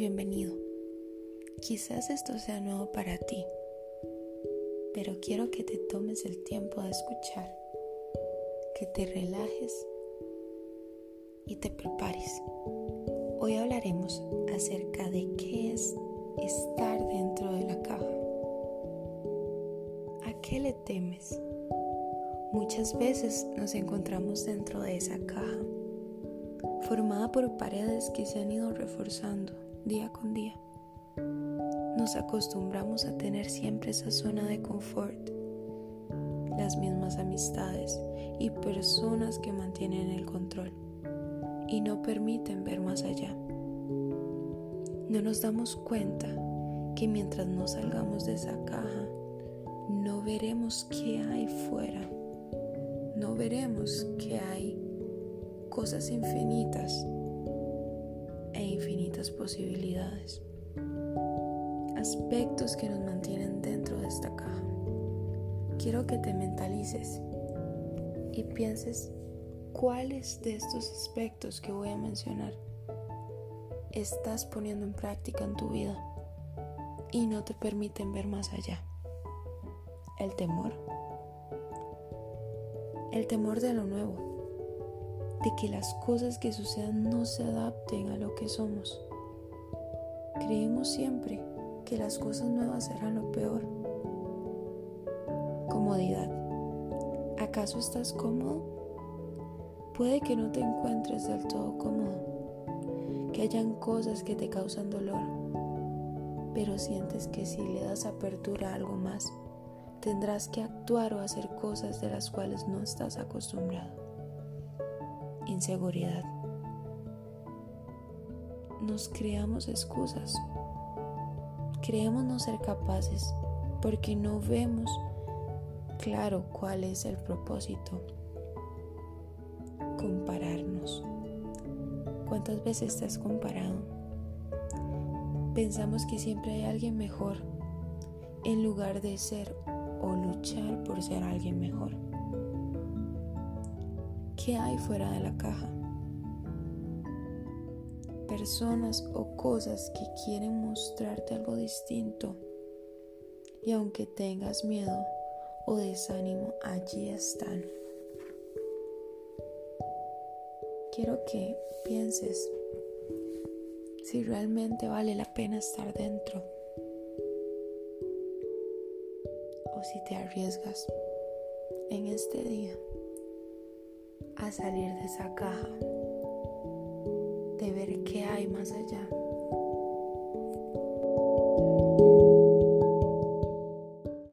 bienvenido. Quizás esto sea nuevo para ti, pero quiero que te tomes el tiempo de escuchar, que te relajes y te prepares. Hoy hablaremos acerca de qué es estar dentro de la caja. ¿A qué le temes? Muchas veces nos encontramos dentro de esa caja formada por paredes que se han ido reforzando día con día. Nos acostumbramos a tener siempre esa zona de confort, las mismas amistades y personas que mantienen el control y no permiten ver más allá. No nos damos cuenta que mientras no salgamos de esa caja, no veremos qué hay fuera, no veremos qué hay cosas infinitas posibilidades. Aspectos que nos mantienen dentro de esta caja. Quiero que te mentalices y pienses cuáles de estos aspectos que voy a mencionar estás poniendo en práctica en tu vida y no te permiten ver más allá. El temor. El temor de lo nuevo de que las cosas que sucedan no se adapten a lo que somos. Creemos siempre que las cosas nuevas serán lo peor. Comodidad. ¿Acaso estás cómodo? Puede que no te encuentres del todo cómodo, que hayan cosas que te causan dolor, pero sientes que si le das apertura a algo más, tendrás que actuar o hacer cosas de las cuales no estás acostumbrado inseguridad. Nos creamos excusas. Creemos no ser capaces porque no vemos claro cuál es el propósito. Compararnos. ¿Cuántas veces te has comparado? Pensamos que siempre hay alguien mejor en lugar de ser o luchar por ser alguien mejor. ¿Qué hay fuera de la caja? Personas o cosas que quieren mostrarte algo distinto. Y aunque tengas miedo o desánimo, allí están. Quiero que pienses si realmente vale la pena estar dentro o si te arriesgas en este día a salir de esa caja, de ver qué hay más allá.